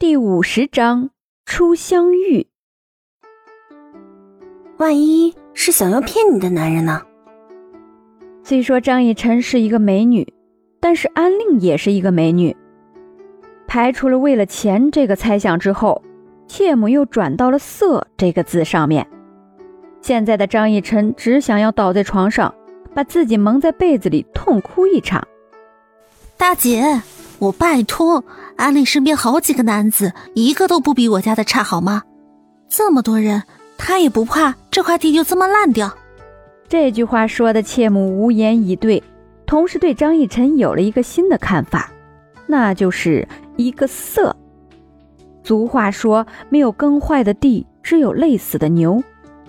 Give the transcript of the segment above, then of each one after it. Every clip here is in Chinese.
第五十章初相遇。万一是想要骗你的男人呢？虽说张逸晨是一个美女，但是安令也是一个美女。排除了为了钱这个猜想之后，切姆又转到了色这个字上面。现在的张逸晨只想要倒在床上，把自己蒙在被子里痛哭一场。大姐。我拜托，安利身边好几个男子，一个都不比我家的差，好吗？这么多人，他也不怕这块地就这么烂掉？这句话说的切姆无言以对，同时对张逸晨有了一个新的看法，那就是一个色。俗话说，没有耕坏的地，只有累死的牛。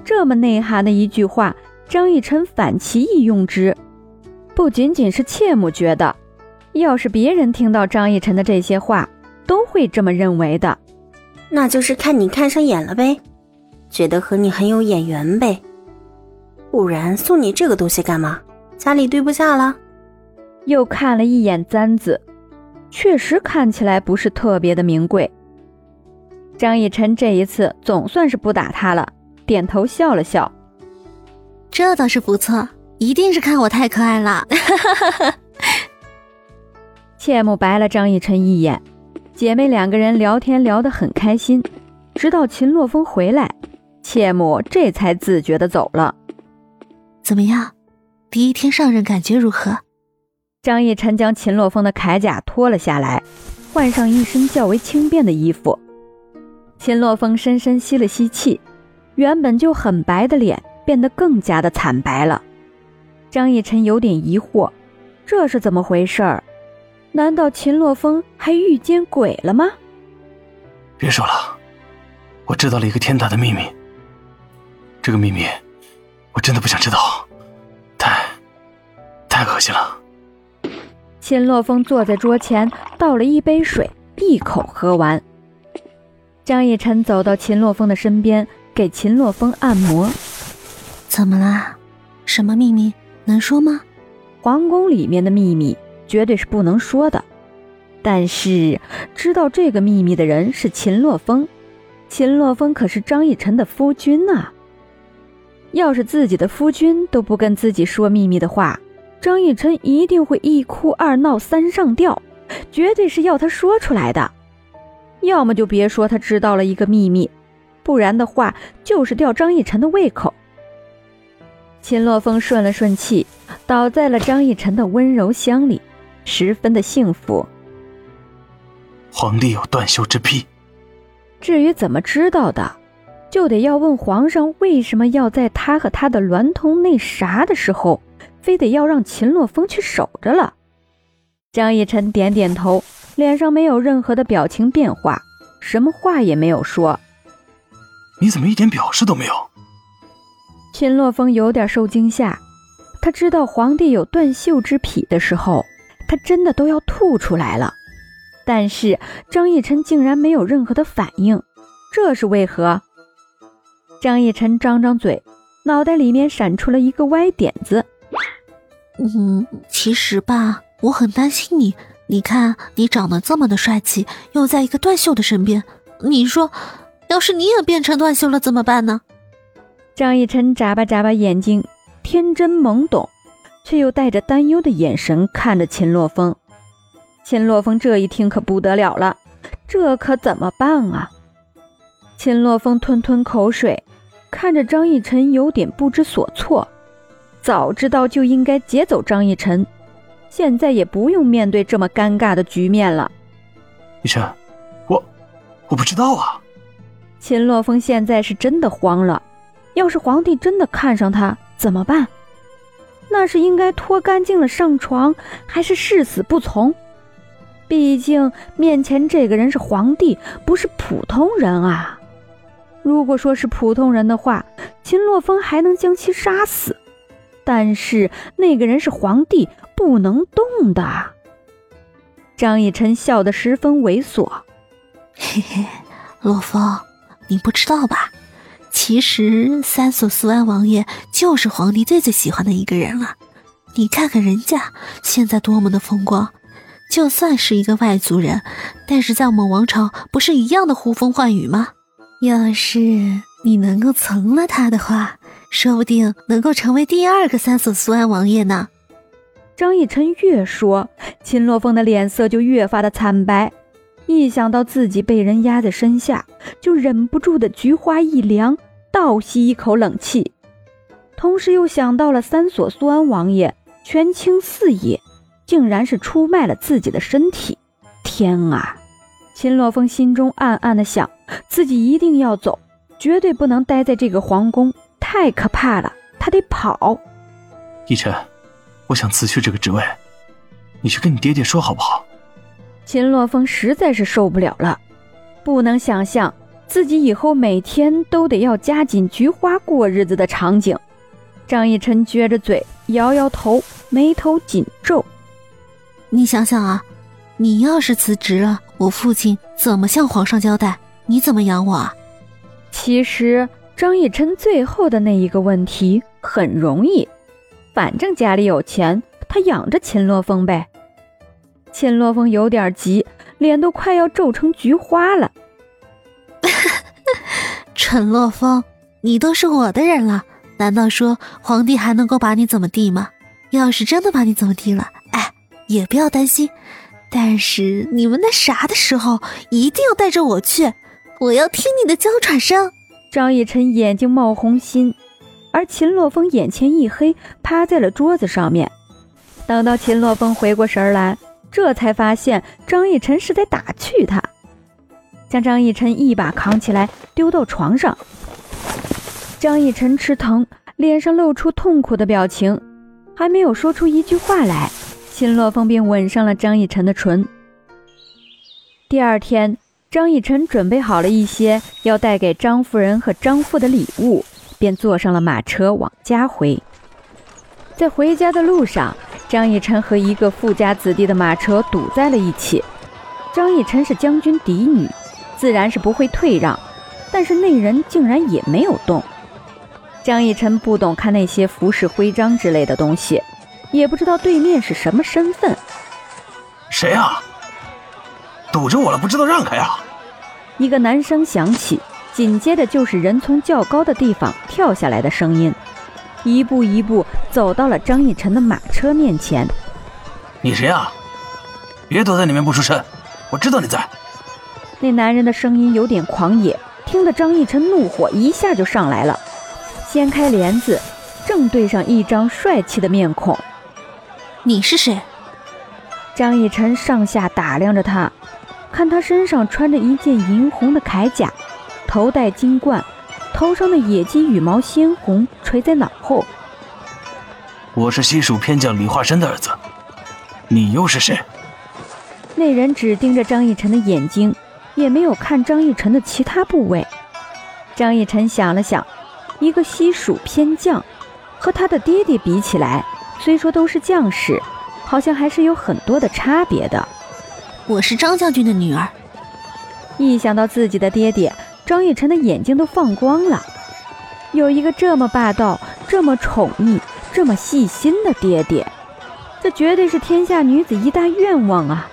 这么内涵的一句话，张逸晨反其意用之，不仅仅是切姆觉得。要是别人听到张逸晨的这些话，都会这么认为的。那就是看你看上眼了呗，觉得和你很有眼缘呗。不然送你这个东西干嘛？家里堆不下了。又看了一眼簪子，确实看起来不是特别的名贵。张逸晨这一次总算是不打他了，点头笑了笑。这倒是不错，一定是看我太可爱了。切木白了张逸晨一眼，姐妹两个人聊天聊得很开心，直到秦洛风回来，切木这才自觉的走了。怎么样，第一天上任感觉如何？张逸晨将秦洛风的铠甲脱了下来，换上一身较为轻便的衣服。秦洛风深深吸了吸气，原本就很白的脸变得更加的惨白了。张逸晨有点疑惑，这是怎么回事儿？难道秦洛风还遇见鬼了吗？别说了，我知道了一个天大的秘密。这个秘密，我真的不想知道，太，太恶心了。秦洛风坐在桌前，倒了一杯水，一口喝完。张逸晨走到秦洛风的身边，给秦洛风按摩。怎么啦？什么秘密？能说吗？皇宫里面的秘密。绝对是不能说的，但是知道这个秘密的人是秦洛风，秦洛风可是张逸晨的夫君呐。要是自己的夫君都不跟自己说秘密的话，张逸晨一定会一哭二闹三上吊，绝对是要他说出来的。要么就别说他知道了一个秘密，不然的话就是吊张逸晨的胃口。秦洛风顺了顺气，倒在了张逸晨的温柔乡里。十分的幸福。皇帝有断袖之癖，至于怎么知道的，就得要问皇上为什么要在他和他的娈童那啥的时候，非得要让秦洛风去守着了。张逸晨点点头，脸上没有任何的表情变化，什么话也没有说。你怎么一点表示都没有？秦洛风有点受惊吓，他知道皇帝有断袖之癖的时候。他真的都要吐出来了，但是张逸晨竟然没有任何的反应，这是为何？张逸晨张张嘴，脑袋里面闪出了一个歪点子。嗯，其实吧，我很担心你。你看，你长得这么的帅气，又在一个断袖的身边，你说，要是你也变成断袖了怎么办呢？张逸晨眨巴眨巴眼睛，天真懵懂。却又带着担忧的眼神看着秦洛风，秦洛风这一听可不得了了，这可怎么办啊？秦洛风吞吞口水，看着张逸晨有点不知所措。早知道就应该劫走张逸晨，现在也不用面对这么尴尬的局面了。逸晨，我我不知道啊。秦洛风现在是真的慌了，要是皇帝真的看上他怎么办？那是应该脱干净了上床，还是誓死不从？毕竟面前这个人是皇帝，不是普通人啊！如果说是普通人的话，秦洛风还能将其杀死。但是那个人是皇帝，不能动的。张逸晨笑得十分猥琐，嘿嘿，洛风，你不知道吧？其实三索苏安王爷就是皇帝最最喜欢的一个人了，你看看人家现在多么的风光，就算是一个外族人，但是在我们王朝不是一样的呼风唤雨吗？要是你能够从了他的话，说不定能够成为第二个三索苏安王爷呢。张逸晨越说，秦洛风的脸色就越发的惨白。一想到自己被人压在身下，就忍不住的菊花一凉，倒吸一口冷气。同时又想到了三所苏安王爷权倾四野，竟然是出卖了自己的身体。天啊！秦洛风心中暗暗的想，自己一定要走，绝对不能待在这个皇宫，太可怕了。他得跑。逸晨。我想辞去这个职位，你去跟你爹爹说好不好？秦洛风实在是受不了了，不能想象自己以后每天都得要夹紧菊花过日子的场景。张逸晨撅着嘴，摇摇头，眉头紧皱。你想想啊，你要是辞职了，我父亲怎么向皇上交代？你怎么养我啊？其实张逸晨最后的那一个问题很容易。反正家里有钱，他养着秦洛风呗。秦洛风有点急，脸都快要皱成菊花了。哈哈陈洛风，你都是我的人了，难道说皇帝还能够把你怎么地吗？要是真的把你怎么地了，哎，也不要担心。但是你们那啥的时候，一定要带着我去，我要听你的娇喘声。张逸晨眼睛冒红心。而秦洛风眼前一黑，趴在了桌子上面。等到秦洛风回过神来，这才发现张逸晨是在打趣他，将张逸晨一把扛起来丢到床上。张逸晨吃疼，脸上露出痛苦的表情，还没有说出一句话来，秦洛风便吻上了张逸晨的唇。第二天，张逸晨准备好了一些要带给张夫人和张父的礼物。便坐上了马车往家回。在回家的路上，张逸晨和一个富家子弟的马车堵在了一起。张逸晨是将军嫡女，自然是不会退让，但是那人竟然也没有动。张逸晨不懂看那些服饰徽章之类的东西，也不知道对面是什么身份。谁啊？堵着我了，不知道让开啊！一个男声响起。紧接着就是人从较高的地方跳下来的声音，一步一步走到了张逸晨的马车面前。你谁啊？别躲在里面不出声，我知道你在。那男人的声音有点狂野，听得张逸晨怒火一下就上来了，掀开帘子，正对上一张帅气的面孔。你是谁？张逸晨上下打量着他，看他身上穿着一件银红的铠甲。头戴金冠，头上的野鸡羽毛鲜红，垂在脑后。我是西蜀偏将李化山的儿子，你又是谁？那人只盯着张逸晨的眼睛，也没有看张逸晨的其他部位。张逸晨想了想，一个西蜀偏将，和他的爹爹比起来，虽说都是将士，好像还是有很多的差别的。我是张将军的女儿。一想到自己的爹爹。张逸晨的眼睛都放光了，有一个这么霸道、这么宠溺、这么细心的爹爹，这绝对是天下女子一大愿望啊！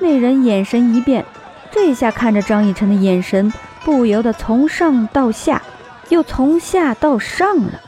那人眼神一变，这下看着张逸晨的眼神不由得从上到下，又从下到上了。